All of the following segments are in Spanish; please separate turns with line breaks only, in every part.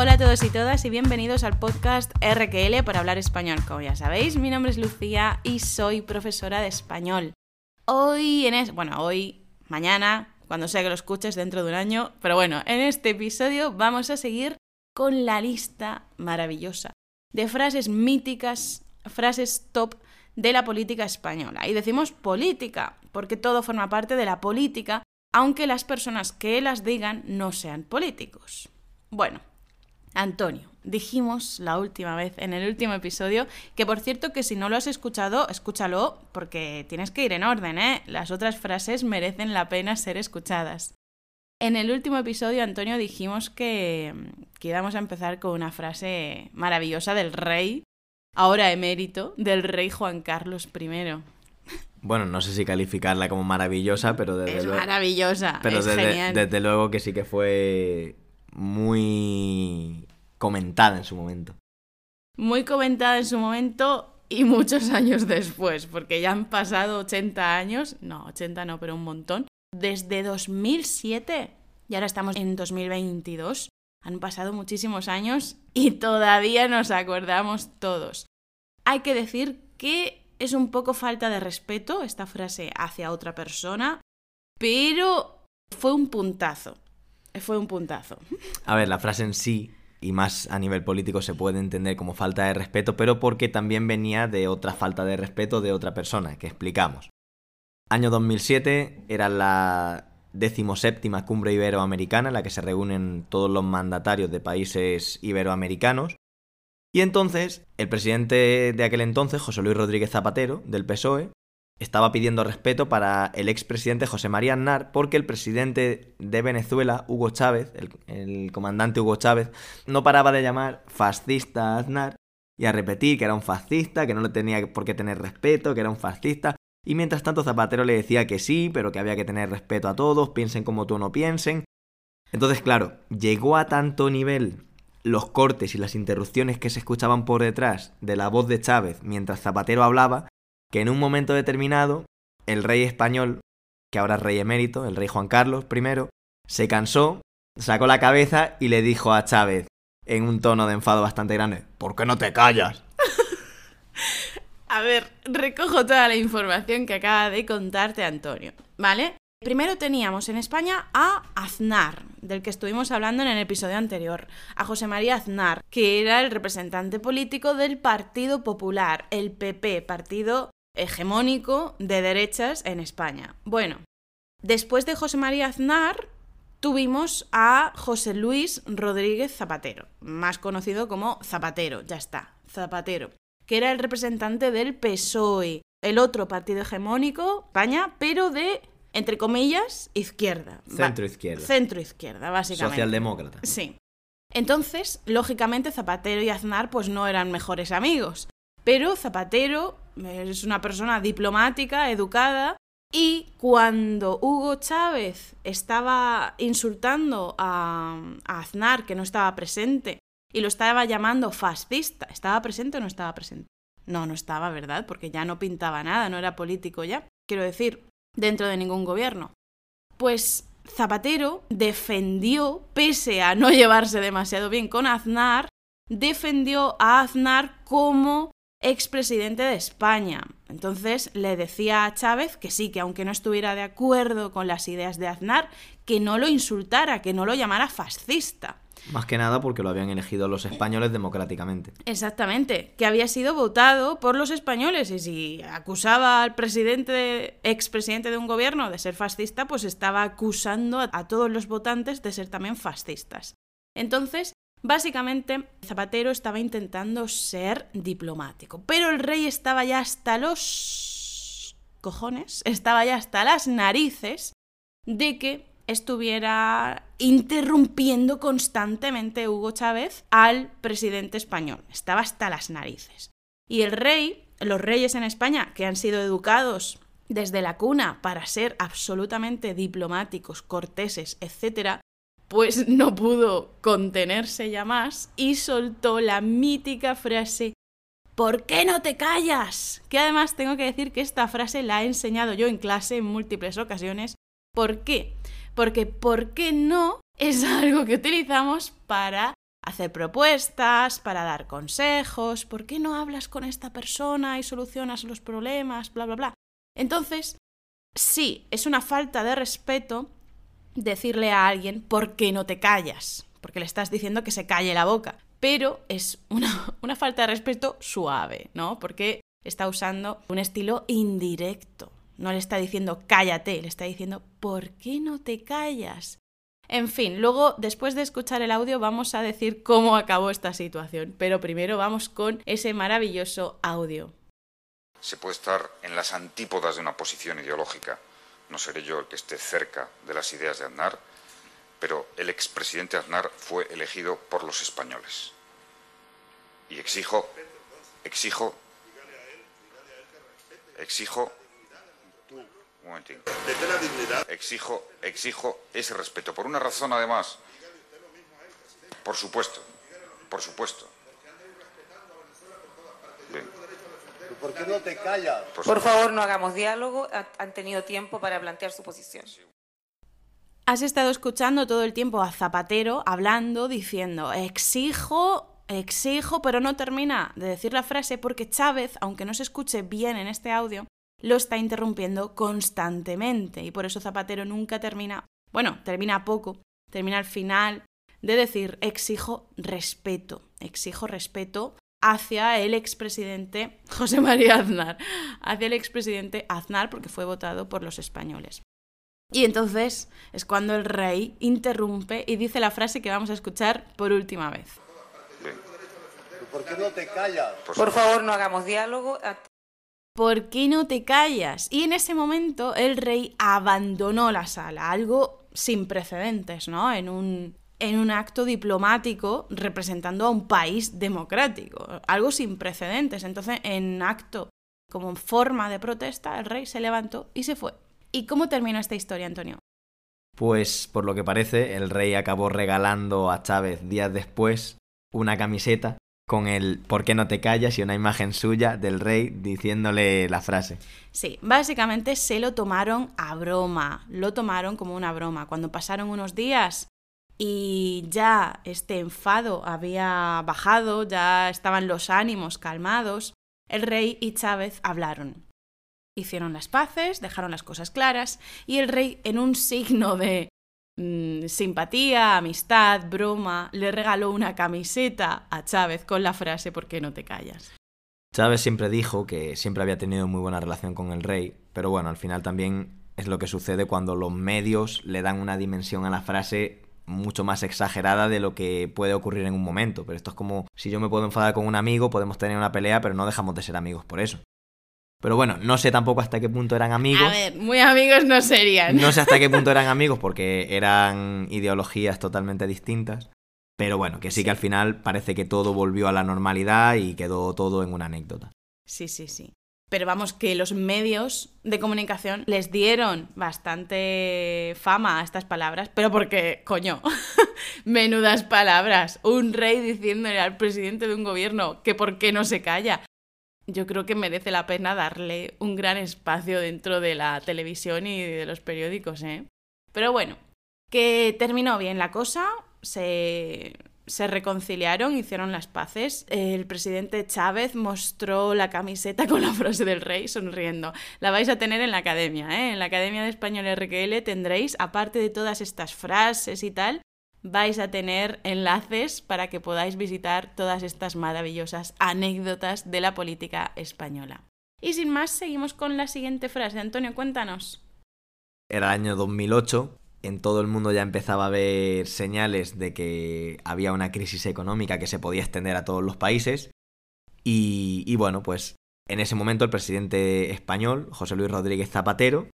Hola a todos y todas y bienvenidos al podcast RQL para hablar español. Como ya sabéis, mi nombre es Lucía y soy profesora de español. Hoy en es, bueno, hoy, mañana, cuando sea que lo escuches dentro de un año, pero bueno, en este episodio vamos a seguir con la lista maravillosa de frases míticas, frases top de la política española. Y decimos política, porque todo forma parte de la política, aunque las personas que las digan no sean políticos. Bueno, Antonio, dijimos la última vez, en el último episodio, que por cierto que si no lo has escuchado, escúchalo porque tienes que ir en orden, ¿eh? Las otras frases merecen la pena ser escuchadas. En el último episodio, Antonio, dijimos que, que íbamos a empezar con una frase maravillosa del rey, ahora emérito, del rey Juan Carlos I.
Bueno, no sé si calificarla como maravillosa, pero desde
Es
luego.
maravillosa,
Pero
es
desde,
genial.
desde luego que sí que fue muy comentada en su momento.
Muy comentada en su momento y muchos años después, porque ya han pasado 80 años, no, 80 no, pero un montón, desde 2007 y ahora estamos en 2022. Han pasado muchísimos años y todavía nos acordamos todos. Hay que decir que es un poco falta de respeto esta frase hacia otra persona, pero fue un puntazo. Fue un puntazo.
A ver, la frase en sí, y más a nivel político, se puede entender como falta de respeto, pero porque también venía de otra falta de respeto de otra persona, que explicamos. Año 2007 era la decimoséptima cumbre iberoamericana en la que se reúnen todos los mandatarios de países iberoamericanos. Y entonces, el presidente de aquel entonces, José Luis Rodríguez Zapatero, del PSOE, estaba pidiendo respeto para el expresidente José María Aznar porque el presidente de Venezuela, Hugo Chávez, el, comandante Hugo Chávez, no paraba de llamar fascista a Aznar y a repetir que era un fascista, que no le tenía por qué tener respeto, que era un fascista. Y mientras tanto Zapatero le decía que sí, pero que había que tener respeto a todos, piensen como tú no piensen. Entonces, claro, llegó a tanto nivel los cortes y las interrupciones que se escuchaban por detrás de la voz de Chávez mientras Zapatero hablaba, que en un momento determinado el rey español, que ahora es rey emérito, el rey Juan Carlos I, se cansó, sacó la cabeza y le dijo a Chávez, en un tono de enfado bastante grande, ¿por qué no te callas?
A ver, recojo toda la información que acaba de contarte Antonio, ¿vale? Primero teníamos en España a Aznar, del que estuvimos hablando en el episodio anterior, a José María Aznar, que era el representante político del Partido Popular, el PP, partido hegemónico de derechas en España. Bueno, después de José María Aznar tuvimos a José Luis Rodríguez Zapatero, más conocido como Zapatero, ya está, Zapatero que era el representante del PSOE, el otro partido hegemónico, España, pero de, entre comillas, izquierda.
Centro izquierda.
Centro izquierda, básicamente.
Socialdemócrata.
Sí. Entonces, lógicamente, Zapatero y Aznar pues no eran mejores amigos. Pero Zapatero es una persona diplomática, educada, y cuando Hugo Chávez estaba insultando a, Aznar, que no estaba presente, y lo estaba llamando fascista. ¿Estaba presente o no estaba presente? No, no estaba, ¿verdad? Porque ya no pintaba nada, no era político ya. Quiero decir, dentro de ningún gobierno. Pues Zapatero defendió, pese a no llevarse demasiado bien con Aznar, defendió a Aznar como expresidente de España. Entonces le decía a Chávez que sí, que aunque no estuviera de acuerdo con las ideas de Aznar, que no lo insultara, que no lo llamara fascista.
Más que nada porque lo habían elegido los españoles democráticamente.
Exactamente, que había sido votado por los españoles y si acusaba al presidente, expresidente de un gobierno de ser fascista, pues estaba acusando a, a todos los votantes de ser también fascistas. Entonces, básicamente, Zapatero estaba intentando ser diplomático, pero el rey estaba ya hasta los cojones, estaba ya hasta las narices de que estuviera interrumpiendo constantemente Hugo Chávez al presidente español. Estaba hasta las narices. Y el rey, los reyes en España, que han sido educados desde la cuna para ser absolutamente diplomáticos, corteses, etc., pues no pudo contenerse ya más y soltó la mítica frase ¿Por qué no te callas? Que además tengo que decir que esta frase la he enseñado yo en clase en múltiples ocasiones. ¿Por qué? Porque ¿por qué no? es algo que utilizamos para hacer propuestas, para dar consejos, ¿por qué no hablas con esta persona y solucionas los problemas? Bla, bla, bla. Entonces, sí, es una falta de respeto decirle a alguien, ¿por qué no te callas? Porque le estás diciendo que se calle la boca. Pero es una, falta de respeto suave, ¿no? Porque está usando un estilo indirecto. No le está diciendo cállate, le está diciendo ¿por qué no te callas? En fin, luego, después de escuchar el audio, vamos a decir cómo acabó esta situación, pero primero vamos con ese maravilloso audio.
Se puede estar en las antípodas de una posición ideológica. No seré yo el que esté cerca de las ideas de Aznar, pero el expresidente Aznar fue elegido por los españoles. Y exijo, exijo, exijo un. Exijo, exijo ese respeto. Por una razón, además. Por supuesto. Por supuesto. Bien.
¿Por qué no te callas?
Por,
Por favor, no hagamos diálogo. Ha- Han tenido tiempo para plantear su posición.
Has estado escuchando todo el tiempo a Zapatero hablando, diciendo, exijo, exijo, pero no termina de decir la frase porque Chávez, aunque no se escuche bien en este audio, lo está interrumpiendo constantemente y por eso Zapatero nunca termina, bueno, termina poco, termina al final de decir, exijo respeto, exijo respeto hacia el expresidente José María Aznar, hacia el expresidente Aznar porque fue votado por los españoles. Y entonces es cuando el rey interrumpe y dice la frase que vamos a escuchar por última vez.
bien.
¿Por qué no te callas?
Por
favor, no hagamos diálogo.
¿Por qué no te callas? Y en ese momento el rey abandonó la sala, algo sin precedentes, ¿no? En un, en un acto diplomático representando a un país democrático, algo sin precedentes. Entonces, en acto como forma de protesta, el rey se levantó y se fue. ¿Y cómo terminó esta historia, Antonio?
Pues por lo que parece, el rey acabó regalando a Chávez días después una camiseta con el ¿por qué no te callas? y una imagen suya del rey diciéndole la frase.
Sí, básicamente se lo tomaron a broma, lo tomaron como una broma. Cuando pasaron unos días y ya este enfado había bajado, ya estaban los ánimos calmados, el rey y Chávez hablaron. Hicieron las paces, dejaron las cosas claras y el rey, en un signo de mm, simpatía, amistad, broma, le regaló una camiseta a Chávez con la frase ¿por qué no te callas?
Chávez siempre dijo que siempre había tenido muy buena relación con el rey, pero bueno, al final también es lo que sucede cuando los medios le dan una dimensión a la frase mucho más exagerada de lo que puede ocurrir en un momento. Pero esto es como si yo me puedo enfadar con un amigo, podemos tener una pelea, pero no dejamos de ser amigos por eso. Pero bueno, no sé tampoco hasta qué punto eran amigos.
A ver, muy amigos no serían.
No sé hasta qué punto eran amigos porque eran ideologías totalmente distintas. Pero bueno, que sí que al final parece que todo volvió a la normalidad y quedó todo en una anécdota.
Sí, sí, sí. Pero vamos, que los medios de comunicación les dieron bastante fama a estas palabras, pero porque, coño, menudas palabras. Un rey diciéndole al presidente de un gobierno que por qué no se calla. Yo creo que merece la pena darle un gran espacio dentro de la televisión y de los periódicos, ¿eh? Pero bueno, que terminó bien la cosa, se, se reconciliaron, hicieron las paces. El presidente Chávez mostró la camiseta con la frase del rey sonriendo. La vais a tener en la academia, ¿eh? En la Academia de Español RQL tendréis, aparte de todas estas frases y tal, vais a tener enlaces para que podáis visitar todas estas maravillosas anécdotas de la política española. Y sin más, seguimos con la siguiente frase. Antonio, cuéntanos.
Era el año 2008, en todo el mundo ya empezaba a ver señales de que había una crisis económica que se podía extender a todos los países. Y, bueno, pues en ese momento el presidente español, José Luis Rodríguez Zapatero,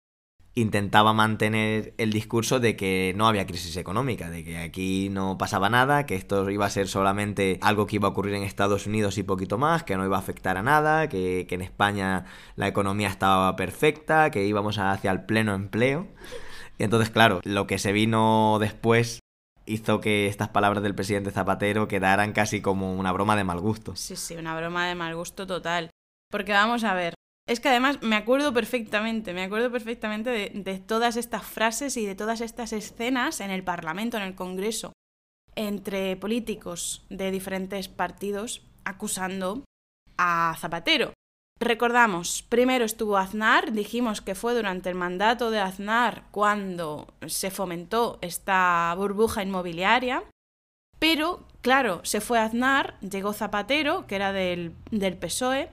intentaba mantener el discurso de que no había crisis económica, de que aquí no pasaba nada, que esto iba a ser solamente algo que iba a ocurrir en Estados Unidos y poquito más, que no iba a afectar a nada, que en España la economía estaba perfecta, que íbamos hacia el pleno empleo. Entonces, claro, lo que se vino después hizo que estas palabras del presidente Zapatero quedaran casi como una broma de mal gusto.
Sí, sí, una broma de mal gusto total. Porque vamos a ver, es que además me acuerdo perfectamente, me acuerdo perfectamente de todas estas frases y de todas estas escenas en el Parlamento, en el Congreso. entre políticos de diferentes partidos acusando a Zapatero. Recordamos, primero estuvo Aznar, dijimos que fue durante el mandato de Aznar cuando se fomentó esta burbuja inmobiliaria, pero claro, se fue Aznar, llegó Zapatero, que era del, del PSOE,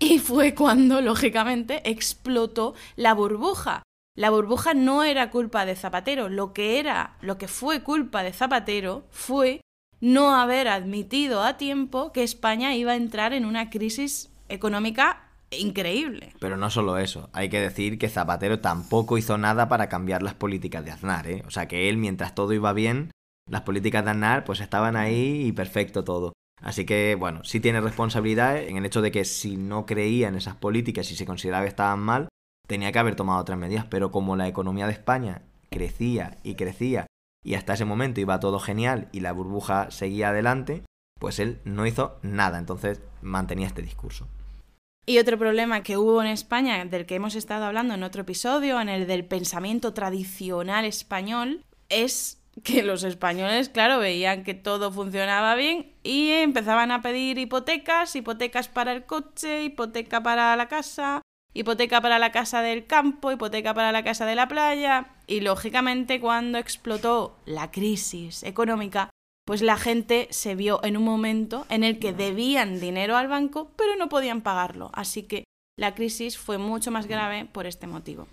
y fue cuando, lógicamente, explotó la burbuja. La burbuja no era culpa de Zapatero, lo que era, lo que fue culpa de Zapatero fue no haber admitido a tiempo que España iba a entrar en una crisis económica increíble.
Pero no solo eso, hay que decir que Zapatero tampoco hizo nada para cambiar las políticas de Aznar, ¿eh? O sea que él, mientras todo iba bien, las políticas de Aznar pues estaban ahí y perfecto todo. Así que, bueno, sí tiene responsabilidad en el hecho de que si no creía en esas políticas y se consideraba que estaban mal, tenía que haber tomado otras medidas, pero como la economía de España crecía y crecía y hasta ese momento iba todo genial y la burbuja seguía adelante, pues él no hizo nada, entonces mantenía este discurso.
Y otro problema que hubo en España, del que hemos estado hablando en otro episodio, en el del pensamiento tradicional español, es que los españoles, claro, veían que todo funcionaba bien y empezaban a pedir hipotecas, hipotecas para el coche, hipoteca para la casa, hipoteca para la casa del campo, hipoteca para la casa de la playa. Y lógicamente cuando explotó la crisis económica, pues la gente se vio en un momento en el que debían dinero al banco, pero no podían pagarlo. Así que la crisis fue mucho más grave por este motivo.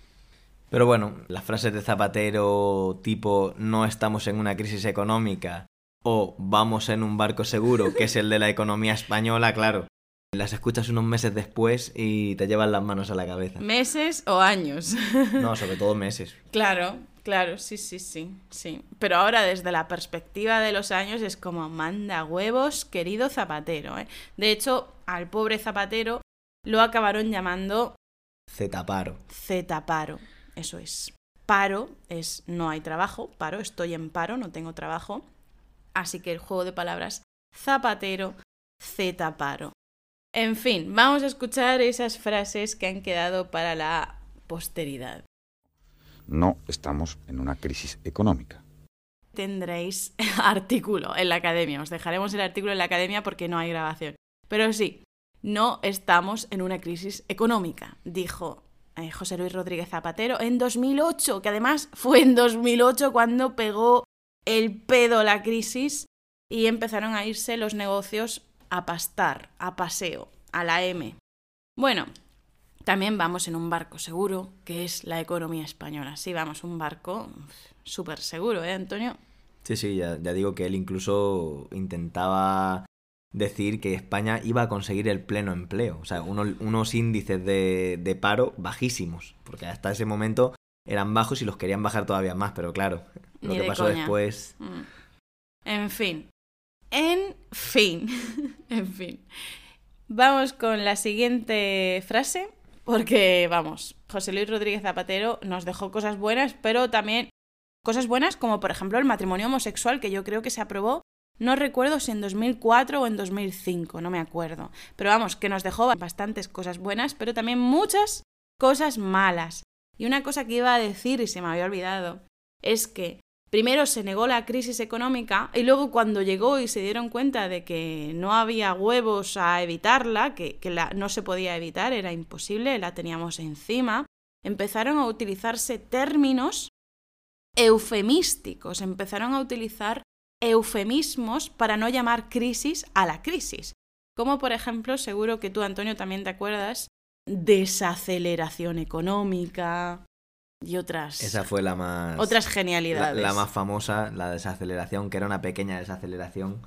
Pero bueno, las frases de Zapatero tipo no estamos en una crisis económica o vamos en un barco seguro, que es el de la economía española, claro, las escuchas unos meses después y te llevan las manos a la cabeza.
¿Meses o años?
No, sobre todo meses.
Claro, claro, sí, sí, sí, sí. Pero ahora desde la perspectiva de los años es como manda huevos, querido Zapatero. ¿eh? De hecho, al pobre Zapatero lo acabaron llamando...
Zetaparo.
Zetaparo, eso es. Paro es no hay trabajo, paro, estoy en paro, no tengo trabajo. Así que el juego de palabras Zapatero, Zetaparo. En fin, vamos a escuchar esas frases que han quedado para la posteridad.
No estamos en una crisis económica.
Tendréis artículo en la academia. Os dejaremos el artículo en la academia porque no hay grabación. Pero sí, no estamos en una crisis económica, dijo eh, José Luis Rodríguez Zapatero en 2008, que además fue en 2008 cuando pegó el pedo la crisis y empezaron a irse los negocios a pastar, a paseo, a la M. Bueno, también vamos en un barco seguro, que es la economía española. Sí, vamos, un barco súper seguro, ¿eh, Antonio?
Sí, sí, ya, ya, digo que él incluso intentaba decir que España iba a conseguir el pleno empleo. O sea, unos índices de, de paro bajísimos, porque hasta ese momento eran bajos y los querían bajar todavía más, pero claro, lo
Ni
que
de
pasó
coña.
después...
Mm. En fin. En fin. en fin. Vamos con la siguiente frase, porque vamos, José Luis Rodríguez Zapatero nos dejó cosas buenas, pero también cosas buenas como por ejemplo el matrimonio homosexual que yo creo que se aprobó, no recuerdo si en 2004 o en 2005, no me acuerdo, pero vamos, que nos dejó bastantes cosas buenas, pero también muchas cosas malas. Y una cosa que iba a decir y se me había olvidado es que primero se negó la crisis económica y luego cuando llegó y se dieron cuenta de que no había huevos a evitarla, que, la, no se podía evitar, era imposible, la teníamos encima, empezaron a utilizarse términos eufemísticos, empezaron a utilizar eufemismos para no llamar crisis a la crisis. Como por ejemplo, seguro que tú, Antonio, también te acuerdas, desaceleración económica, y otras
Esa fue la más...
otras
la,
genialidades.
la más famosa, la desaceleración, que era una pequeña desaceleración.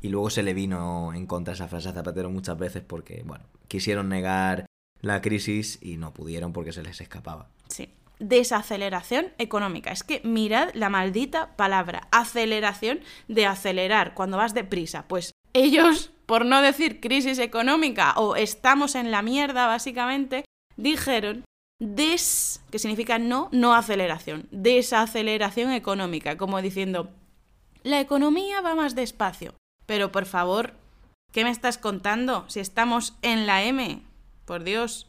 Y luego se le vino en contra esa frase a Zapatero muchas veces porque, bueno, quisieron negar la crisis y no pudieron porque se les escapaba.
Sí. Desaceleración económica. Es que mirad la maldita palabra. Aceleración de acelerar cuando vas deprisa. Pues ellos, por no decir crisis económica o estamos en la mierda, básicamente, dijeron des, que significa no, no aceleración. Desaceleración económica, como diciendo, la economía va más despacio. Pero por favor, ¿qué me estás contando? Si estamos en la M. Por Dios.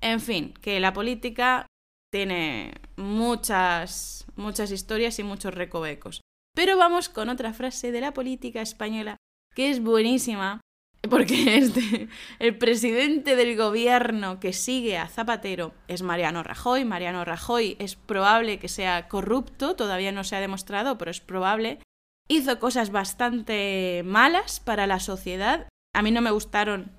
En fin, que la política tiene muchas, muchas historias y muchos recovecos. Pero vamos con otra frase de la política española que es buenísima, porque este, el presidente del gobierno que sigue a Zapatero es Mariano Rajoy. Mariano Rajoy es probable que sea corrupto, todavía no se ha demostrado, pero es probable. Hizo cosas bastante malas para la sociedad. A mí no me gustaron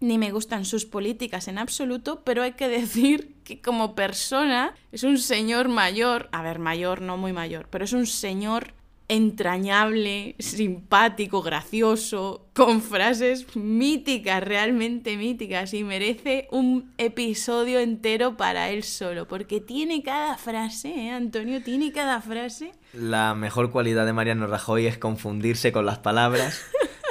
ni me gustan sus políticas en absoluto, pero hay que decir que como persona es un señor mayor, a ver, mayor, no muy mayor, pero es un señor entrañable, simpático, gracioso, con frases míticas, realmente míticas, y merece un episodio entero para él solo, porque tiene cada frase, ¿eh, Antonio? Tiene cada frase.
La mejor cualidad de Mariano Rajoy es confundirse con las palabras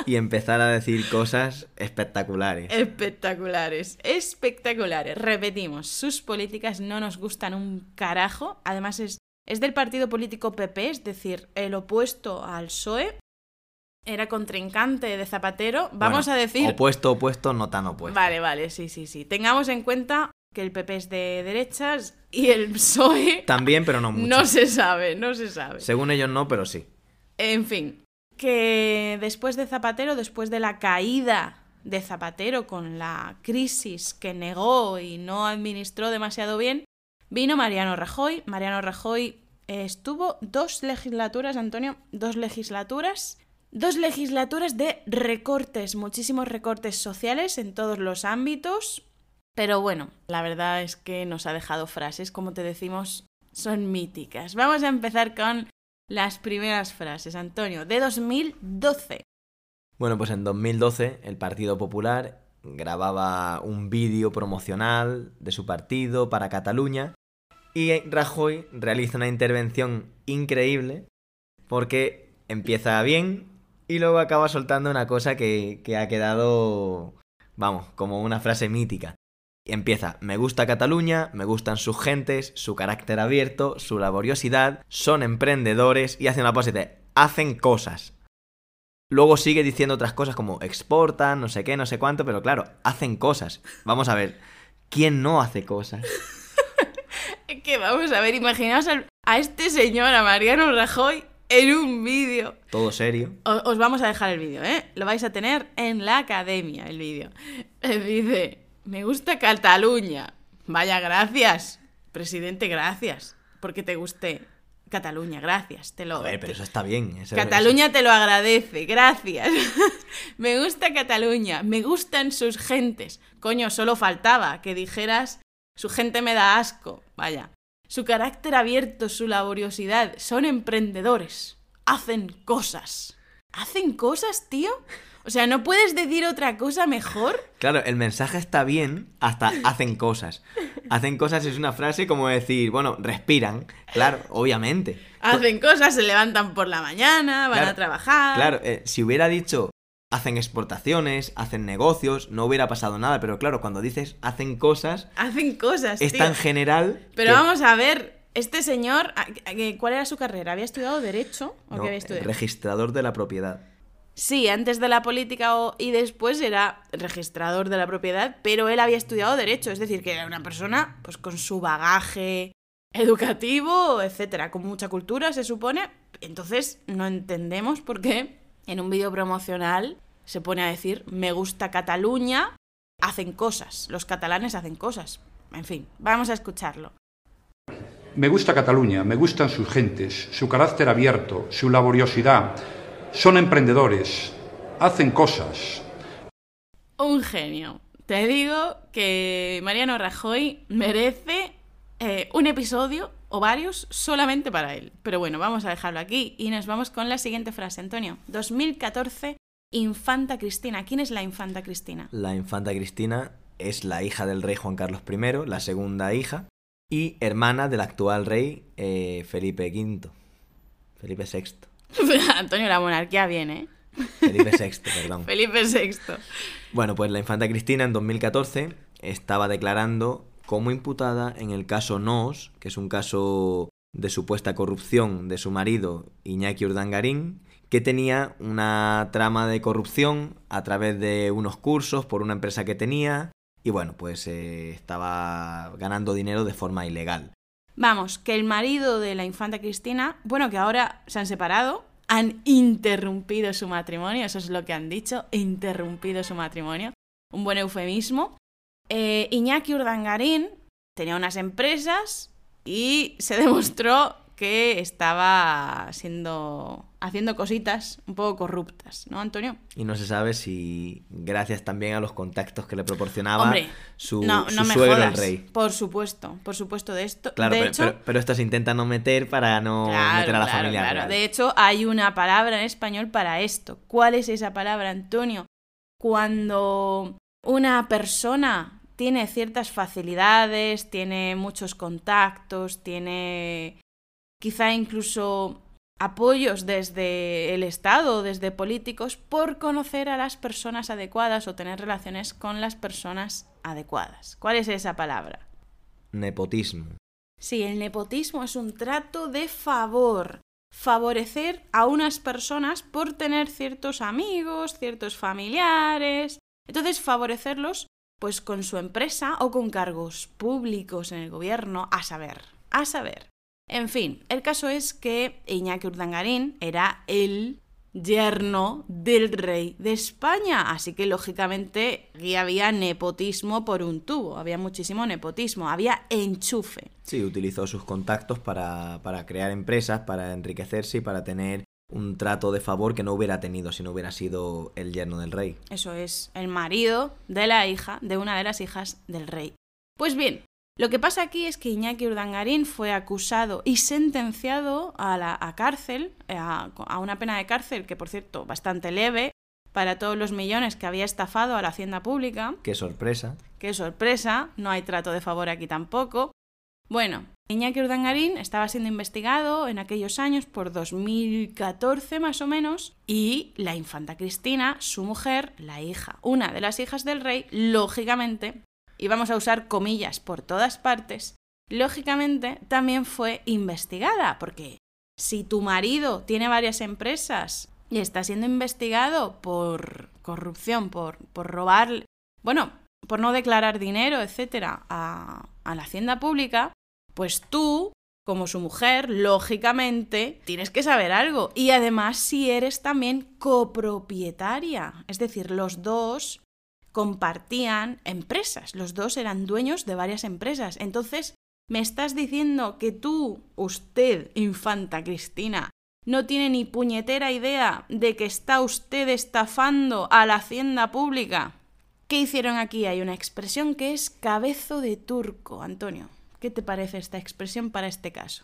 y empezar a decir cosas espectaculares.
Espectaculares, espectaculares. Repetimos, sus políticas no nos gustan un carajo. Además es, es del partido político PP, es decir, el opuesto al PSOE. Era contrincante de Zapatero. Vamos
Bueno,
a decir...
Opuesto, opuesto, no tan opuesto.
Vale, vale, sí, sí, sí. Tengamos en cuenta que el PP es de derechas y el PSOE
También, pero no mucho.
no se sabe, no se sabe.
Según ellos no, pero sí.
En fin, que después de Zapatero, después de la caída de Zapatero con la crisis que negó y no administró demasiado bien, vino Mariano Rajoy. Mariano Rajoy eh, estuvo dos legislaturas, Antonio, dos legislaturas. Dos legislaturas de recortes, muchísimos recortes sociales en todos los ámbitos. Pero bueno, la verdad es que nos ha dejado frases, como te decimos, son míticas. Vamos a empezar con las primeras frases, Antonio, de 2012.
Bueno, pues en 2012 el Partido Popular grababa un vídeo promocional de su partido para Cataluña y Rajoy realiza una intervención increíble porque empieza bien y luego acaba soltando una cosa que, que ha quedado, vamos, como una frase mítica. Empieza, me gusta Cataluña, me gustan sus gentes, su carácter abierto, su laboriosidad, son emprendedores y hace una pose hacen cosas. Luego sigue diciendo otras cosas como exportan, no sé qué, no sé cuánto, pero claro, hacen cosas. Vamos a ver, ¿quién no hace cosas?
Es que vamos a ver, imaginaos al- a este señor, a Mariano Rajoy, en un vídeo.
Todo serio.
O- Os vamos a dejar el vídeo, ¿eh? Lo vais a tener en la academia, el vídeo. Eh, Dice, me gusta Cataluña. Vaya, gracias. Presidente, gracias. Porque te guste Cataluña, gracias. Te lo,
A ver, pero eso está bien. eso-
Cataluña te lo agradece, gracias. me gusta Cataluña, me gustan sus gentes. Coño, solo faltaba que dijeras, su gente me da asco. Vaya. Su carácter abierto, su laboriosidad, son emprendedores. Hacen cosas. ¿Hacen cosas, tío? O sea, ¿no puedes decir otra cosa mejor?
Claro, el mensaje está bien hasta hacen cosas. Hacen cosas es una frase como decir, bueno, respiran. Claro, obviamente.
Hacen cosas, se levantan por la mañana, van
Claro,
a trabajar.
Claro, eh, si hubiera dicho hacen exportaciones, hacen negocios, no hubiera pasado nada. Pero claro, cuando dices hacen cosas,
Hacen cosas,
es
tío.
tan general.
Pero
que-
vamos a ver, este señor, ¿a- a- ¿cuál era su carrera? ¿Había estudiado Derecho? ¿O
No,
qué había estudiado?
registrador de la propiedad.
Sí, antes de la política y después era registrador de la propiedad, pero él había estudiado Derecho, es decir, que era una persona pues con su bagaje educativo, etcétera, con mucha cultura, se supone. Entonces, no entendemos por qué en un vídeo promocional se pone a decir me gusta Cataluña, hacen cosas, los catalanes hacen cosas. En fin, vamos a escucharlo.
Me gusta Cataluña, me gustan sus gentes, su carácter abierto, su laboriosidad. Son emprendedores, hacen cosas.
Un genio. Te digo que Mariano Rajoy merece eh, un episodio o varios solamente para él. Pero bueno, vamos a dejarlo aquí y nos vamos con la siguiente frase, Antonio. 2014, Infanta Cristina. ¿Quién es la Infanta Cristina?
La infanta Cristina es la hija del rey Juan Carlos I, la segunda hija, y hermana del actual rey eh, Felipe V. Felipe VI.
Antonio, la monarquía viene, ¿eh?
Felipe VI, perdón.
Felipe VI.
Bueno, pues la infanta Cristina en 2014 estaba declarando como imputada en el caso Nos, que es un caso de supuesta corrupción de su marido Iñaki Urdangarín, que tenía una trama de corrupción a través de unos cursos por una empresa que tenía y bueno, pues eh, estaba ganando dinero de forma ilegal.
Vamos, que el marido de la infanta Cristina, bueno, que ahora se han separado, han interrumpido su matrimonio, eso es lo que han dicho, interrumpido su matrimonio, un buen eufemismo. Eh, Iñaki Urdangarín tenía unas empresas y se demostró que estaba siendo haciendo cositas un poco corruptas, ¿no, Antonio?
Y no se sabe si gracias también a los contactos que le proporcionaba
Hombre,
su,
no,
su
no me
suegro
jodas.
el rey.
Por supuesto, por supuesto de esto.
Claro,
de
pero,
hecho,
pero- pero esto se intenta no meter para no
Claro,
meter a la
claro,
familia
claro.
real.
De hecho, hay una palabra en español para esto. ¿Cuál es esa palabra, Antonio? Cuando una persona tiene ciertas facilidades, tiene muchos contactos, tiene quizá incluso apoyos desde el Estado, desde políticos, por conocer a las personas adecuadas o tener relaciones con las personas adecuadas. ¿Cuál es esa palabra?
Nepotismo.
Sí, el nepotismo es un trato de favor. Favorecer a unas personas por tener ciertos amigos, ciertos familiares. Entonces, favorecerlos pues con su empresa o con cargos públicos en el gobierno, a saber, a saber. En fin, el caso es que Iñaki Urdangarín era el yerno del rey de España, así que lógicamente aquí había nepotismo por un tubo, había muchísimo nepotismo, había enchufe.
Sí, utilizó sus contactos para, para crear empresas, para enriquecerse y para tener un trato de favor que no hubiera tenido si no hubiera sido el yerno del rey.
Eso es, el marido de la hija, de una de las hijas del rey. Pues bien, lo que pasa aquí es que Iñaki Urdangarín fue acusado y sentenciado a la a cárcel, a, a una pena de cárcel que, por cierto, bastante leve para todos los millones que había estafado a la hacienda pública.
Qué sorpresa.
Qué sorpresa, no hay trato de favor aquí tampoco. Bueno, Iñaki Urdangarín estaba siendo investigado en aquellos años por 2014 más o menos y la infanta Cristina, su mujer, la hija, una de las hijas del rey, lógicamente, y vamos a usar comillas por todas partes, lógicamente también fue investigada porque si tu marido tiene varias empresas y está siendo investigado por corrupción, por, por robar, bueno, por no declarar dinero, etcétera, a, a la hacienda pública, pues tú, como su mujer, lógicamente, tienes que saber algo. Y además, si eres también copropietaria, es decir, los dos compartían empresas, los dos eran dueños de varias empresas. Entonces, ¿me estás diciendo que tú, usted, infanta Cristina, no tiene ni puñetera idea de que está usted estafando a la hacienda pública? ¿Qué hicieron aquí? Hay una expresión que es cabezo de turco, Antonio. ¿Qué te parece esta expresión para este caso?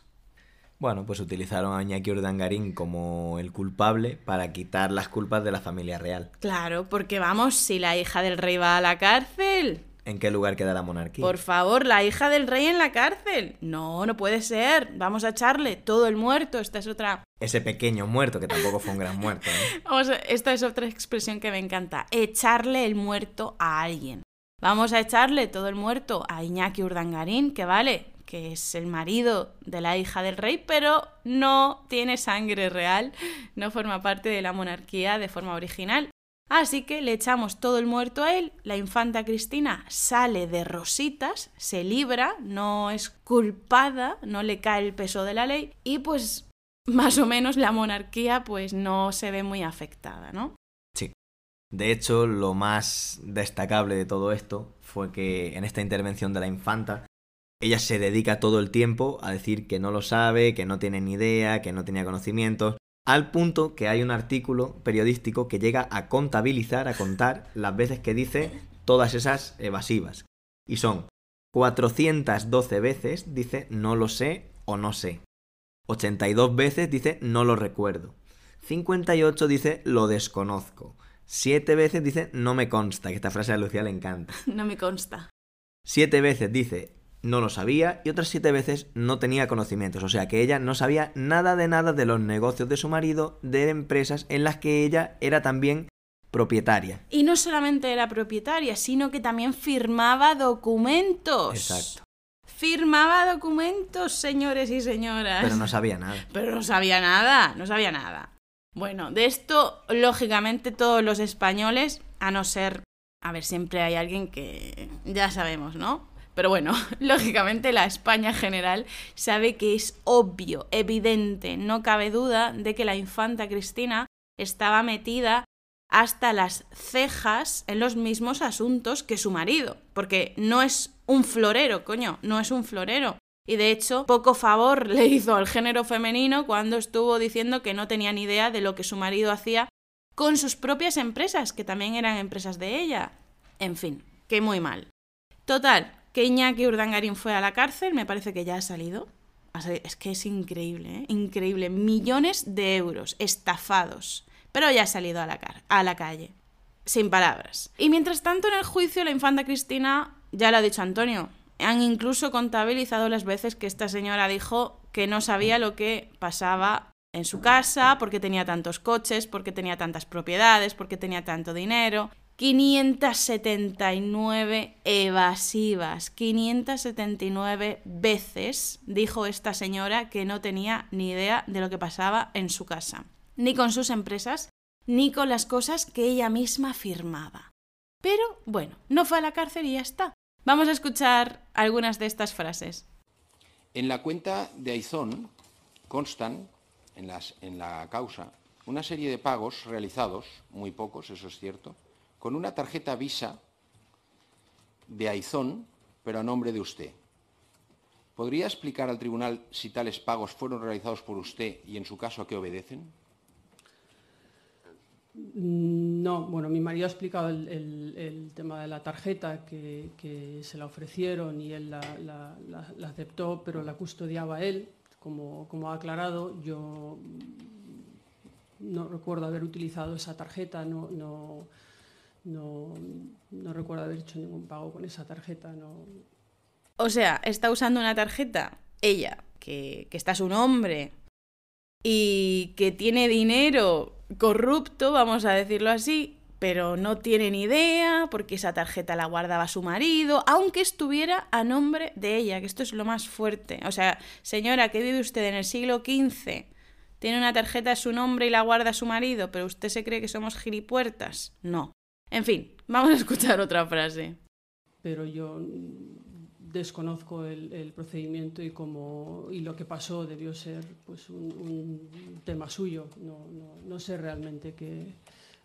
Bueno, pues utilizaron a Iñaki Urdangarín como el culpable para quitar las culpas de la familia real.
Claro, porque vamos, si la hija del rey va a la cárcel.
¿En qué lugar queda la monarquía?
Por favor, la hija del rey en la cárcel. No, no puede ser. Vamos a echarle todo el muerto. Esta es otra.
Ese pequeño muerto, que tampoco fue un gran muerto. ¿eh?
Vamos a- Esta es otra expresión que me encanta. Echarle el muerto a alguien. Vamos a echarle todo el muerto a Iñaki Urdangarín, que vale, que es el marido de la hija del rey, pero no tiene sangre real, no forma parte de la monarquía de forma original. Así que le echamos todo el muerto a él, la infanta Cristina sale de rositas, se libra, no es culpada, no le cae el peso de la ley y pues más o menos la monarquía pues no se ve muy afectada, ¿no?
Sí. De hecho, lo más destacable de todo esto fue que en esta intervención de la infanta, ella se dedica todo el tiempo a decir que no lo sabe, que no tiene ni idea, que no tenía conocimientos, al punto que hay un artículo periodístico que llega a contabilizar, a contar las veces que dice todas esas evasivas. Y son 412 veces dice no lo sé o no sé. 82 veces dice no lo recuerdo. 58 dice lo desconozco. 7 veces dice no me consta, que esta frase a Lucía le encanta.
No me consta.
7 veces dice no lo sabía y otras 7 veces no tenía conocimientos. O sea que ella no sabía nada de nada de los negocios de su marido, de empresas en las que ella era también propietaria.
Y no solamente era propietaria, sino que también firmaba documentos.
Exacto.
Firmaba documentos, señores y señoras.
Pero no sabía nada.
Pero no sabía nada, no sabía nada. Bueno, de esto, lógicamente, todos los españoles, a no ser. A ver, siempre hay alguien que. Ya sabemos, ¿no? Pero bueno, lógicamente la España general sabe que es obvio, evidente, no cabe duda de que la infanta Cristina estaba metida hasta las cejas en los mismos asuntos que su marido, porque no es un florero, coño, no es un florero. Y de hecho, poco favor le hizo al género femenino cuando estuvo diciendo que no tenía ni idea de lo que su marido hacía con sus propias empresas, que también eran empresas de ella. En fin, que muy mal. Total, que Iñaki Urdangarín fue a la cárcel, me parece que ya ha salido. Es que es increíble, ¿eh? increíble. Millones de euros estafados. Pero ya ha salido a la, a la calle. Sin palabras. Y mientras tanto, en el juicio, la infanta Cristina, ya lo ha dicho Antonio, han incluso contabilizado las veces que esta señora dijo que no sabía lo que pasaba en su casa, porque tenía tantos coches, porque tenía tantas propiedades, porque tenía tanto dinero. 579 evasivas, 579 veces dijo esta señora que no tenía ni idea de lo que pasaba en su casa, ni con sus empresas, ni con las cosas que ella misma firmaba. Pero bueno, no fue a la cárcel y ya está. Vamos a escuchar algunas de estas frases.
En la cuenta de Aizón constan, en, en la causa, una serie de pagos realizados, muy pocos, eso es cierto, con una tarjeta Visa de Aizón, pero a nombre de usted. ¿Podría explicar al tribunal si tales pagos fueron realizados por usted y, en su caso, a qué obedecen?
No, bueno, mi marido ha explicado el, tema de la tarjeta, que, se la ofrecieron y él la, aceptó, pero la custodiaba él. Como, ha aclarado, yo no recuerdo haber utilizado esa tarjeta, no, no, no recuerdo haber hecho ningún pago con esa tarjeta. No.
O sea, está usando una tarjeta, ella, que, que está su nombre y que tiene dinero corrupto, vamos a decirlo así, pero no tiene ni idea porque esa tarjeta la guardaba su marido, aunque estuviera a nombre de ella, que esto es lo más fuerte. O sea, señora, que vive usted en el siglo XV, tiene una tarjeta a su nombre y la guarda su marido, pero usted se cree que somos gilipuertas. No. En fin, vamos a escuchar otra frase.
Pero yo desconozco el, procedimiento y, cómo, y lo que pasó debió ser pues, un, tema suyo. No, no, sé realmente qué,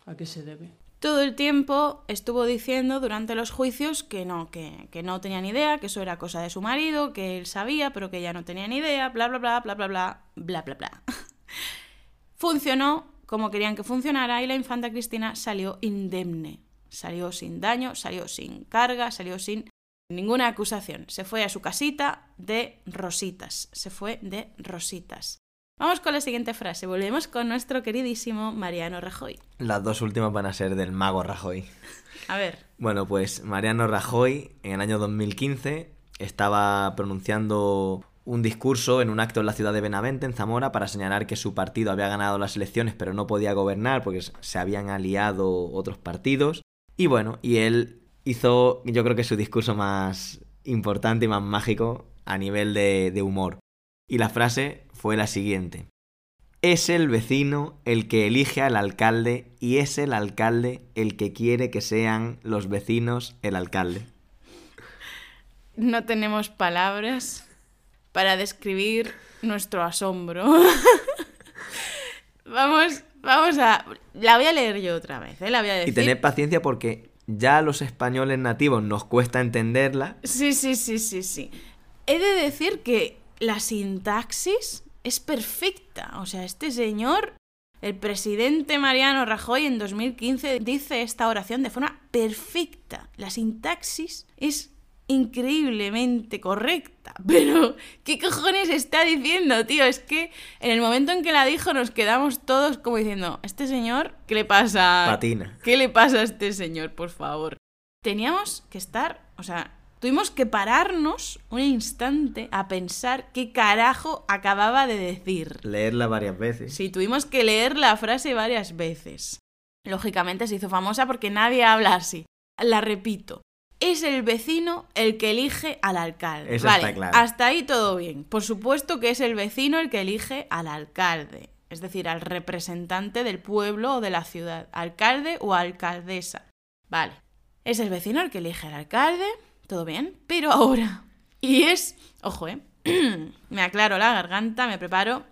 a qué se debe.
Todo el tiempo estuvo diciendo durante los juicios que no, que, que, no tenía ni idea, que eso era cosa de su marido, que él sabía, pero que ella no tenía ni idea, bla, bla, bla, bla, bla, bla, bla, bla, bla. Funcionó como querían que funcionara y la infanta Cristina salió indemne. Salió sin daño, salió sin carga, salió sin ninguna acusación. Se fue a su casita de rositas. Se fue de rositas. Vamos con la siguiente frase. Volvemos con nuestro queridísimo Mariano Rajoy.
Las dos últimas van a ser del mago Rajoy.
A ver.
Bueno, pues Mariano Rajoy en el año 2015 estaba pronunciando un discurso en un acto en la ciudad de Benavente, en Zamora, para señalar que su partido había ganado las elecciones pero no podía gobernar porque se habían aliado otros partidos. Y bueno, y él hizo yo creo que su discurso más importante y más mágico a nivel de, humor. Y la frase fue la siguiente. Es el vecino el que elige al alcalde y es el alcalde el que quiere que sean los vecinos el alcalde.
No tenemos palabras para describir nuestro asombro. vamos, vamos a... La voy a leer yo otra vez, ¿eh? La voy a decir.
Y tened paciencia porque ya a los españoles nativos nos cuesta entenderla.
Sí, sí, sí, sí, sí. He de decir que la sintaxis es perfecta. O sea, este señor, el presidente Mariano Rajoy en 2015 dice esta oración de forma perfecta. La sintaxis es increíblemente correcta. Pero, ¿qué cojones está diciendo, tío? Es que en el momento en que la dijo nos quedamos todos como diciendo, este señor, ¿qué le pasa?
Patina.
¿Qué le pasa a este señor, por favor? Teníamos que estar, o sea, tuvimos que pararnos un instante a pensar qué carajo acababa de decir.
Leerla varias veces.
Sí, tuvimos que leer la frase varias veces. Lógicamente se hizo famosa porque nadie habla así. La repito es el vecino el que elige al alcalde.
Eso está claro.
Hasta ahí todo bien. Por supuesto que es el vecino el que elige al alcalde, es decir, al representante del pueblo o de la ciudad, alcalde o alcaldesa. Vale. Es el vecino el que elige al alcalde, todo bien, pero ahora. Y es, ojo, ¿eh? me aclaro la garganta, me preparo.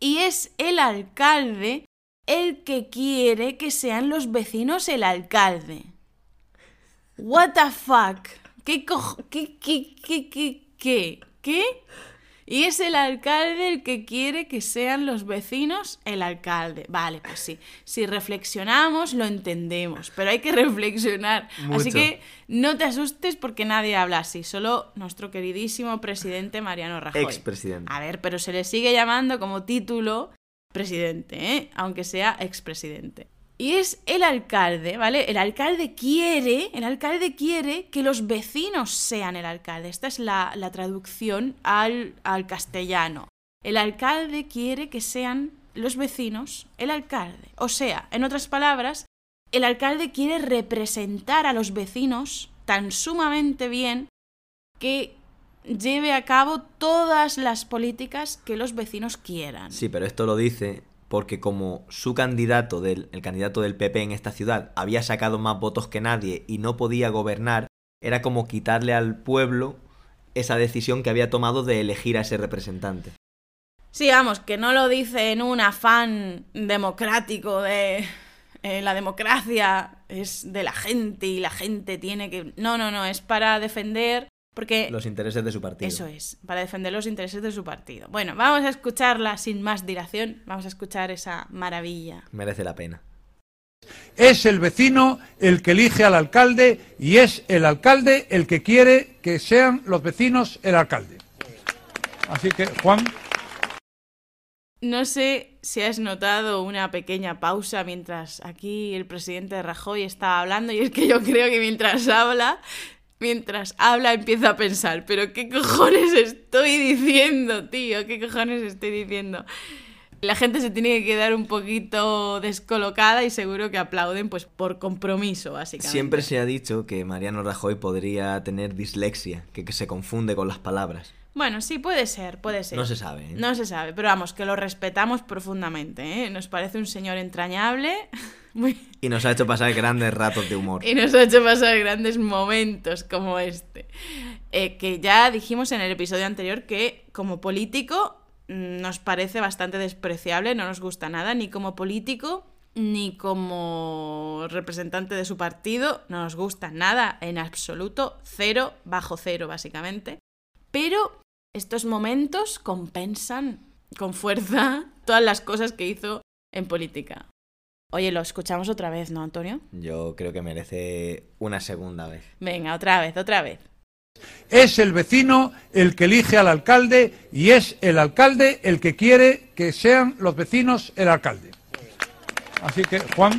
Y es el alcalde el que quiere que sean los vecinos el alcalde. What the fuck? ¿Qué cojo? ¿Qué, qué, qué, qué, qué? ¿Qué? Y es el alcalde el que quiere que sean los vecinos el alcalde. Vale, pues sí. Si reflexionamos, lo entendemos, pero hay que reflexionar. Así que no te asustes porque nadie habla así, solo nuestro queridísimo presidente Mariano Rajoy.
Expresidente.
A ver, pero se le sigue llamando como título presidente, ¿eh? aunque sea expresidente. Y es el alcalde, ¿vale? El alcalde quiere, el alcalde quiere que los vecinos sean el alcalde. Esta es la, la traducción al, al castellano. El alcalde quiere que sean los vecinos el alcalde. O sea, en otras palabras, el alcalde quiere representar a los vecinos tan sumamente bien que lleve a cabo todas las políticas que los vecinos quieran.
Sí, pero esto lo dice porque como su candidato, del, el candidato del PP en esta ciudad, había sacado más votos que nadie y no podía gobernar, era como quitarle al pueblo esa decisión que había tomado de elegir a ese representante.
Sí, vamos, que no lo dice en un afán democrático de eh, la democracia es de la gente y la gente tiene que... No, no, no, es para defender... Porque
Los intereses de su partido.
Eso es, para defender los intereses de su partido. Bueno, vamos a escucharla sin más dilación, vamos a escuchar esa maravilla.
Merece la pena.
Es el vecino el que elige al alcalde y es el alcalde el que quiere que sean los vecinos el alcalde. Así que, Juan,
No sé si has notado una pequeña pausa mientras aquí el presidente Rajoy estaba hablando y es que yo creo que mientras habla, mientras habla empieza a pensar, pero ¿qué cojones estoy diciendo, tío? ¿Qué cojones estoy diciendo? La gente se tiene que quedar un poquito descolocada y seguro que aplauden pues por compromiso, básicamente.
Siempre se ha dicho que Mariano Rajoy podría tener dislexia, que, que se confunde con las palabras.
Bueno, sí, puede ser, puede ser.
No se sabe. ¿eh?
No se sabe, pero vamos, que lo respetamos profundamente, ¿eh? Nos parece un señor entrañable muy...
Y nos ha hecho pasar grandes ratos de humor.
y nos ha hecho pasar grandes momentos como este. Eh, que ya dijimos en el episodio anterior que como político mm, nos parece bastante despreciable, no nos gusta nada, ni como político ni como representante de su partido, no nos gusta nada en absoluto, cero, bajo cero básicamente. Pero estos momentos compensan con fuerza todas las cosas que hizo en política. Oye, lo escuchamos otra vez, ¿no, Antonio?
Yo creo que merece una segunda vez.
Venga, otra vez, otra vez.
es el vecino el que elige al alcalde y es el alcalde el que quiere que sean los vecinos el alcalde. Así que, Juan,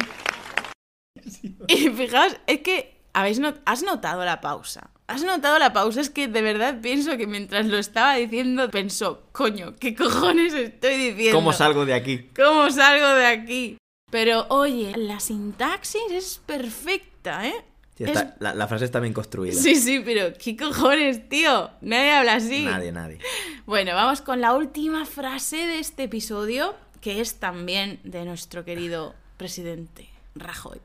Y fijaos, es que habéis not- has notado la pausa. Has notado la pausa, es que de verdad pienso que mientras lo estaba diciendo pensó, coño, ¿qué cojones estoy diciendo?
¿Cómo salgo de aquí?
¿Cómo salgo de aquí? Pero oye, la sintaxis es perfecta, ¿eh?
Sí,
Es-
está- la, la frase está bien construida.
Sí, sí, pero ¿qué cojones, tío? Nadie habla así.
Nadie, nadie.
Bueno, vamos con la última frase de este episodio, que es también de nuestro querido presidente Rajoy.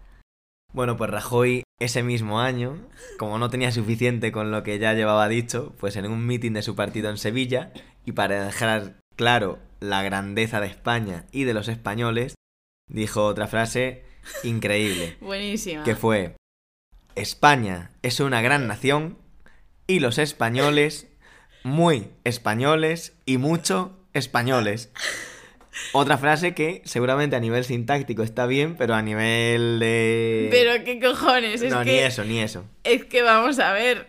Bueno, pues Rajoy ese mismo año, como no tenía suficiente con lo que ya llevaba dicho, pues en un mitin de su partido en Sevilla, y para dejar claro la grandeza de España y de los españoles, dijo otra frase increíble,
Buenísima.
que fue, España es una gran nación y los españoles muy españoles y mucho españoles. Otra frase que seguramente a nivel sintáctico está bien, pero a nivel de...
Pero qué cojones, es
no,
que
ni eso, ni eso.
es que vamos a ver.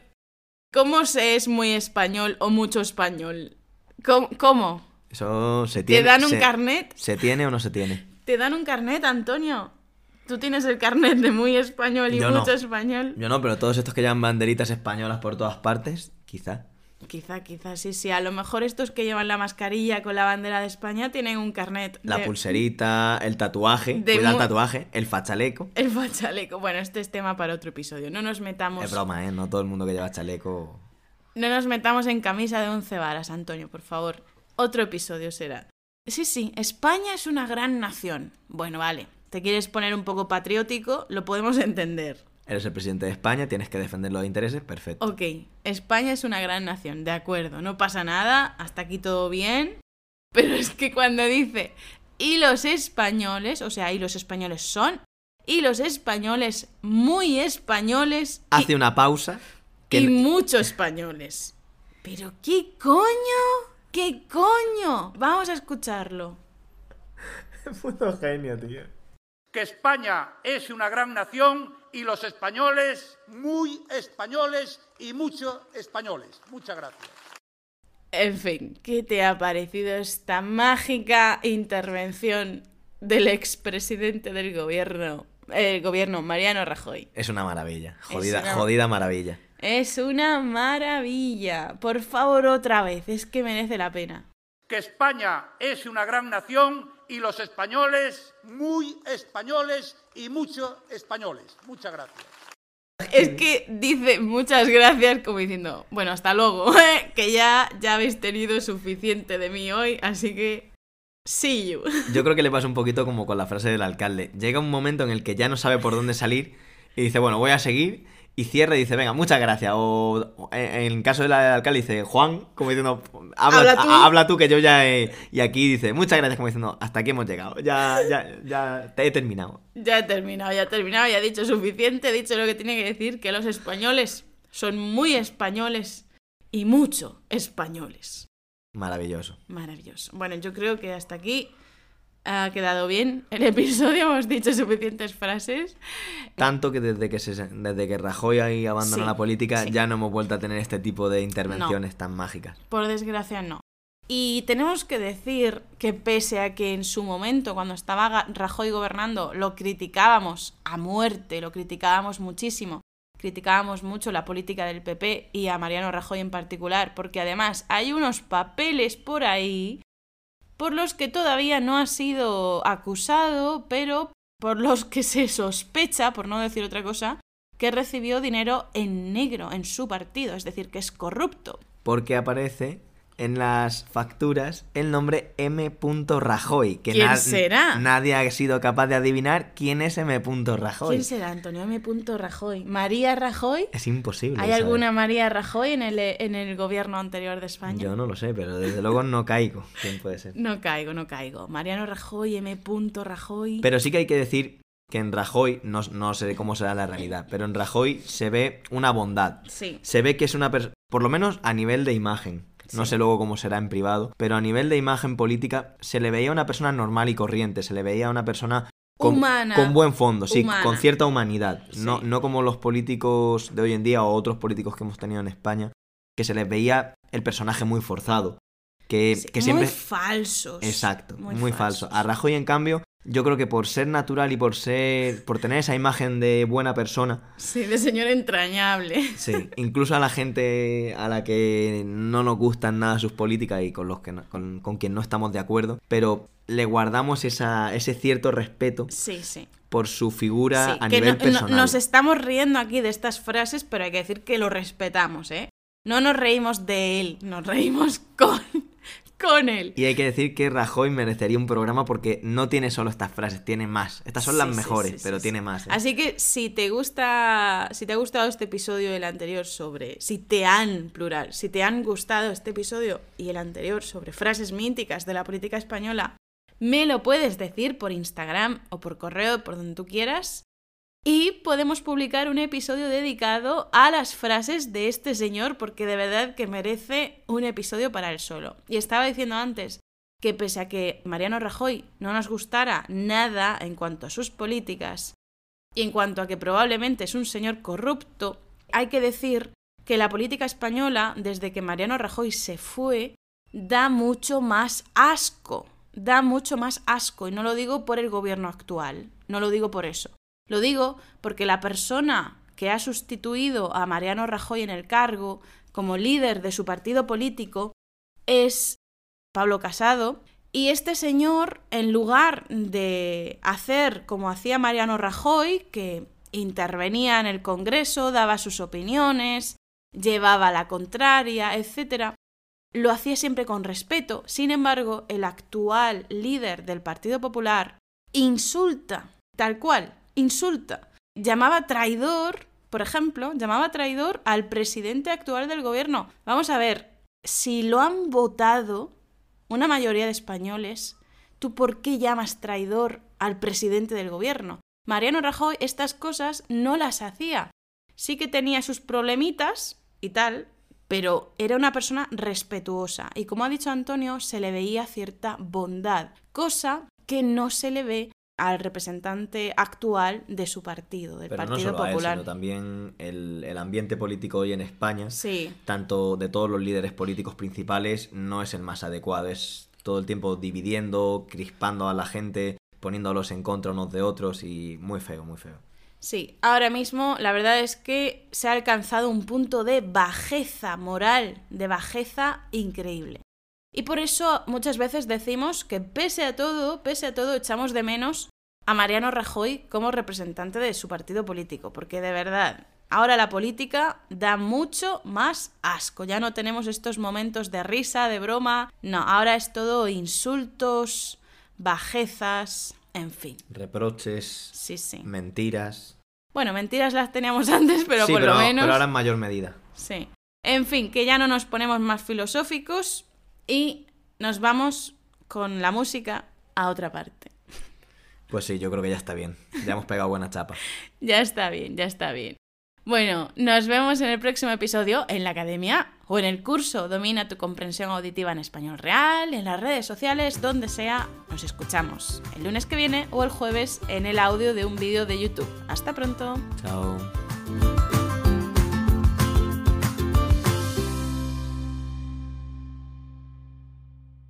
¿Cómo se es muy español o mucho español? ¿Cómo? cómo?
Eso se
¿Te
tiene.
dan un
se-
carnet?
¿Se tiene o no se tiene?
¿Te dan un carnet, Antonio? ¿Tú tienes el carnet de muy español y
Yo no.
mucho español?
Yo no, pero todos estos que llevan banderitas españolas por todas partes, quizá.
Quizá, quizá, sí, sí. A lo mejor estos que llevan la mascarilla con la bandera de España tienen un carnet.
La
de-
pulserita, el tatuaje,
de
cuidado el tatuaje, el fachaleco.
El fachaleco. Bueno, este es tema para otro episodio. No nos metamos.
Es broma, ¿eh? No todo el mundo que lleva chaleco.
No nos metamos en camisa de once varas, Antonio, por favor. Otro episodio será. Sí, sí, España es una gran nación. Bueno, vale. Te quieres poner un poco patriótico, lo podemos entender.
Eres el presidente de España, tienes que defender los intereses, perfecto.
Ok, España es una gran nación, de acuerdo, no pasa nada, hasta aquí todo bien. Pero es que cuando dice, y los españoles, o sea, y los españoles son, y los españoles muy españoles, y-
Hace una pausa. Que
y muchos españoles. Pero qué coño, qué coño. Vamos a escucharlo.
Puto genio, tío.
Que España es una gran nación y los españoles muy españoles y muchos españoles. Muchas gracias.
En fin, ¿qué te ha parecido esta mágica intervención del expresidente del gobierno, el gobierno Mariano Rajoy?
Es una maravilla. Jodida,
una-
jodida maravilla.
Es una maravilla. Por favor, otra vez, es que merece la pena.
Que España es una gran nación y los españoles muy españoles y muchos españoles. Muchas gracias.
Es que dice muchas gracias como diciendo, bueno, hasta luego, que ya, ya habéis tenido suficiente de mí hoy, así que see you.
Yo creo que le pasa un poquito como con la frase del alcalde. Llega un momento en el que ya no sabe por dónde salir y dice, bueno, voy a seguir. Y cierra y dice, venga, muchas gracias. O o en el caso del alcalde dice, Juan, como diciendo, habla,
Habla tú.
a- habla tú que yo ya he... Y aquí dice, muchas gracias, como diciendo, hasta aquí hemos llegado. Ya, ya, ya te he terminado.
Ya he terminado, ya he terminado, ya he dicho suficiente, he dicho lo que tiene que decir, que los españoles son muy españoles y mucho españoles.
Maravilloso.
Maravilloso. Bueno, yo creo que hasta aquí ha quedado bien el episodio, hemos dicho suficientes frases.
Tanto que desde que, se, desde que Rajoy ahí abandonó
Sí,
la política
sí.
ya no hemos vuelto a tener este tipo de intervenciones tan mágicas.
Por desgracia no. Y tenemos que decir que pese a que en su momento, cuando estaba Rajoy gobernando, lo criticábamos a muerte, lo criticábamos muchísimo, criticábamos mucho la política del PP y a Mariano Rajoy en particular, porque además hay unos papeles por ahí por los que todavía no ha sido acusado, pero por los que se sospecha, por no decir otra cosa, que recibió dinero en negro en su partido, es decir, que es corrupto.
Porque aparece en las facturas el nombre M. Rajoy. Que
¿Quién
na-
será?
Nadie ha sido capaz de adivinar quién es M. Rajoy.
¿Quién será Antonio M. Rajoy? ¿María Rajoy?
Es imposible.
¿Hay
saber.
alguna María Rajoy en el, en el gobierno anterior de España?
Yo no lo sé, pero desde luego no caigo. ¿Quién puede ser?
No caigo, no caigo. Mariano Rajoy, M. Rajoy.
Pero sí que hay que decir que en Rajoy, no, no sé cómo será la realidad, pero en Rajoy se ve una bondad.
Sí.
Se ve que es una persona, por lo menos a nivel de imagen. No sé luego cómo será en privado, pero a nivel de imagen política se le veía una persona normal y corriente, se le veía una persona con,
Humana.
con buen fondo, sí,
Humana.
con cierta humanidad. No,
Sí.
no como los políticos de hoy en día o otros políticos que hemos tenido en España, que se les veía el personaje muy forzado. Que,
Sí,
que siempre...
Muy falsos.
Exacto, muy,
Muy
falso.
falsos.
A Rajoy, en cambio, yo creo que por ser natural y por ser. por tener esa imagen de buena persona,
Sí, de señor entrañable.
sí, incluso a la gente a la que no nos gustan nada sus políticas y con los que no- con, con quien no estamos de acuerdo, pero le guardamos esa, ese cierto respeto
Sí, sí.
por su figura
Sí,
a
que
nivel
no- no-
personal.
nos estamos riendo aquí de estas frases, pero hay que decir que lo respetamos, ¿eh? No nos reímos de él, nos reímos con, con él.
Y hay que decir que Rajoy merecería un programa porque no tiene solo estas frases, tiene más. Estas son
Sí,
las
sí,
mejores,
sí,
pero tiene más. ¿eh?
Así que si te gusta, si te ha gustado este episodio y el anterior sobre, si te han, plural, si te han gustado este episodio y el anterior sobre frases míticas de la política española, me lo puedes decir por Instagram o por correo, por donde tú quieras. Y podemos publicar un episodio dedicado a las frases de este señor porque de verdad que merece un episodio para él solo. Y estaba diciendo antes que pese a que Mariano Rajoy no nos gustara nada en cuanto a sus políticas y en cuanto a que probablemente es un señor corrupto, hay que decir que la política española, desde que Mariano Rajoy se fue, da mucho más asco. Da mucho más asco. Y no lo digo por el gobierno actual. No lo digo por eso. Lo digo porque la persona que ha sustituido a Mariano Rajoy en el cargo como líder de su partido político es Pablo Casado. Y este señor, en lugar de hacer como hacía Mariano Rajoy, que intervenía en el Congreso, daba sus opiniones, llevaba la contraria, etc., lo hacía siempre con respeto. Sin embargo, el actual líder del Partido Popular insulta, tal cual, insulta llamaba traidor, por ejemplo, llamaba traidor al presidente actual del gobierno. Vamos a ver, si lo han votado una mayoría de españoles, ¿tú por qué llamas traidor al presidente del gobierno? Mariano Rajoy estas cosas no las hacía. Sí que tenía sus problemitas y tal, pero era una persona respetuosa y como ha dicho Antonio, se le veía cierta bondad, cosa que no se le ve al representante actual de su partido, del
Pero no
Partido
a él,
Popular.
sino también el, el ambiente político hoy en España,
Sí,
tanto de todos los líderes políticos principales, no es el más adecuado. Es todo el tiempo dividiendo, crispando a la gente, poniéndolos en contra unos de otros y muy feo, muy feo.
sí. Ahora mismo la verdad es que se ha alcanzado un punto de bajeza moral, de bajeza increíble. Y por eso muchas veces decimos que pese a todo, pese a todo, echamos de menos a Mariano Rajoy como representante de su partido político, porque de verdad, ahora la política da mucho más asco. Ya no tenemos estos momentos de risa, de broma, no, ahora es todo insultos, bajezas, en fin.
Reproches,
Sí, sí.
mentiras.
Bueno, mentiras las teníamos antes, pero
sí,
por
pero,
lo menos...
pero ahora en mayor medida.
Sí. En fin, que ya no nos ponemos más filosóficos y nos vamos con la música a otra parte.
Pues sí, yo creo que ya está bien. Ya hemos pegado buena chapa.
Ya está bien, ya está bien. Bueno, nos vemos en el próximo episodio en la academia o en el curso Domina tu comprensión auditiva en español real, en las redes sociales, donde sea. Nos escuchamos el lunes que viene o el jueves en el audio de un vídeo de YouTube. Hasta pronto.
Chao.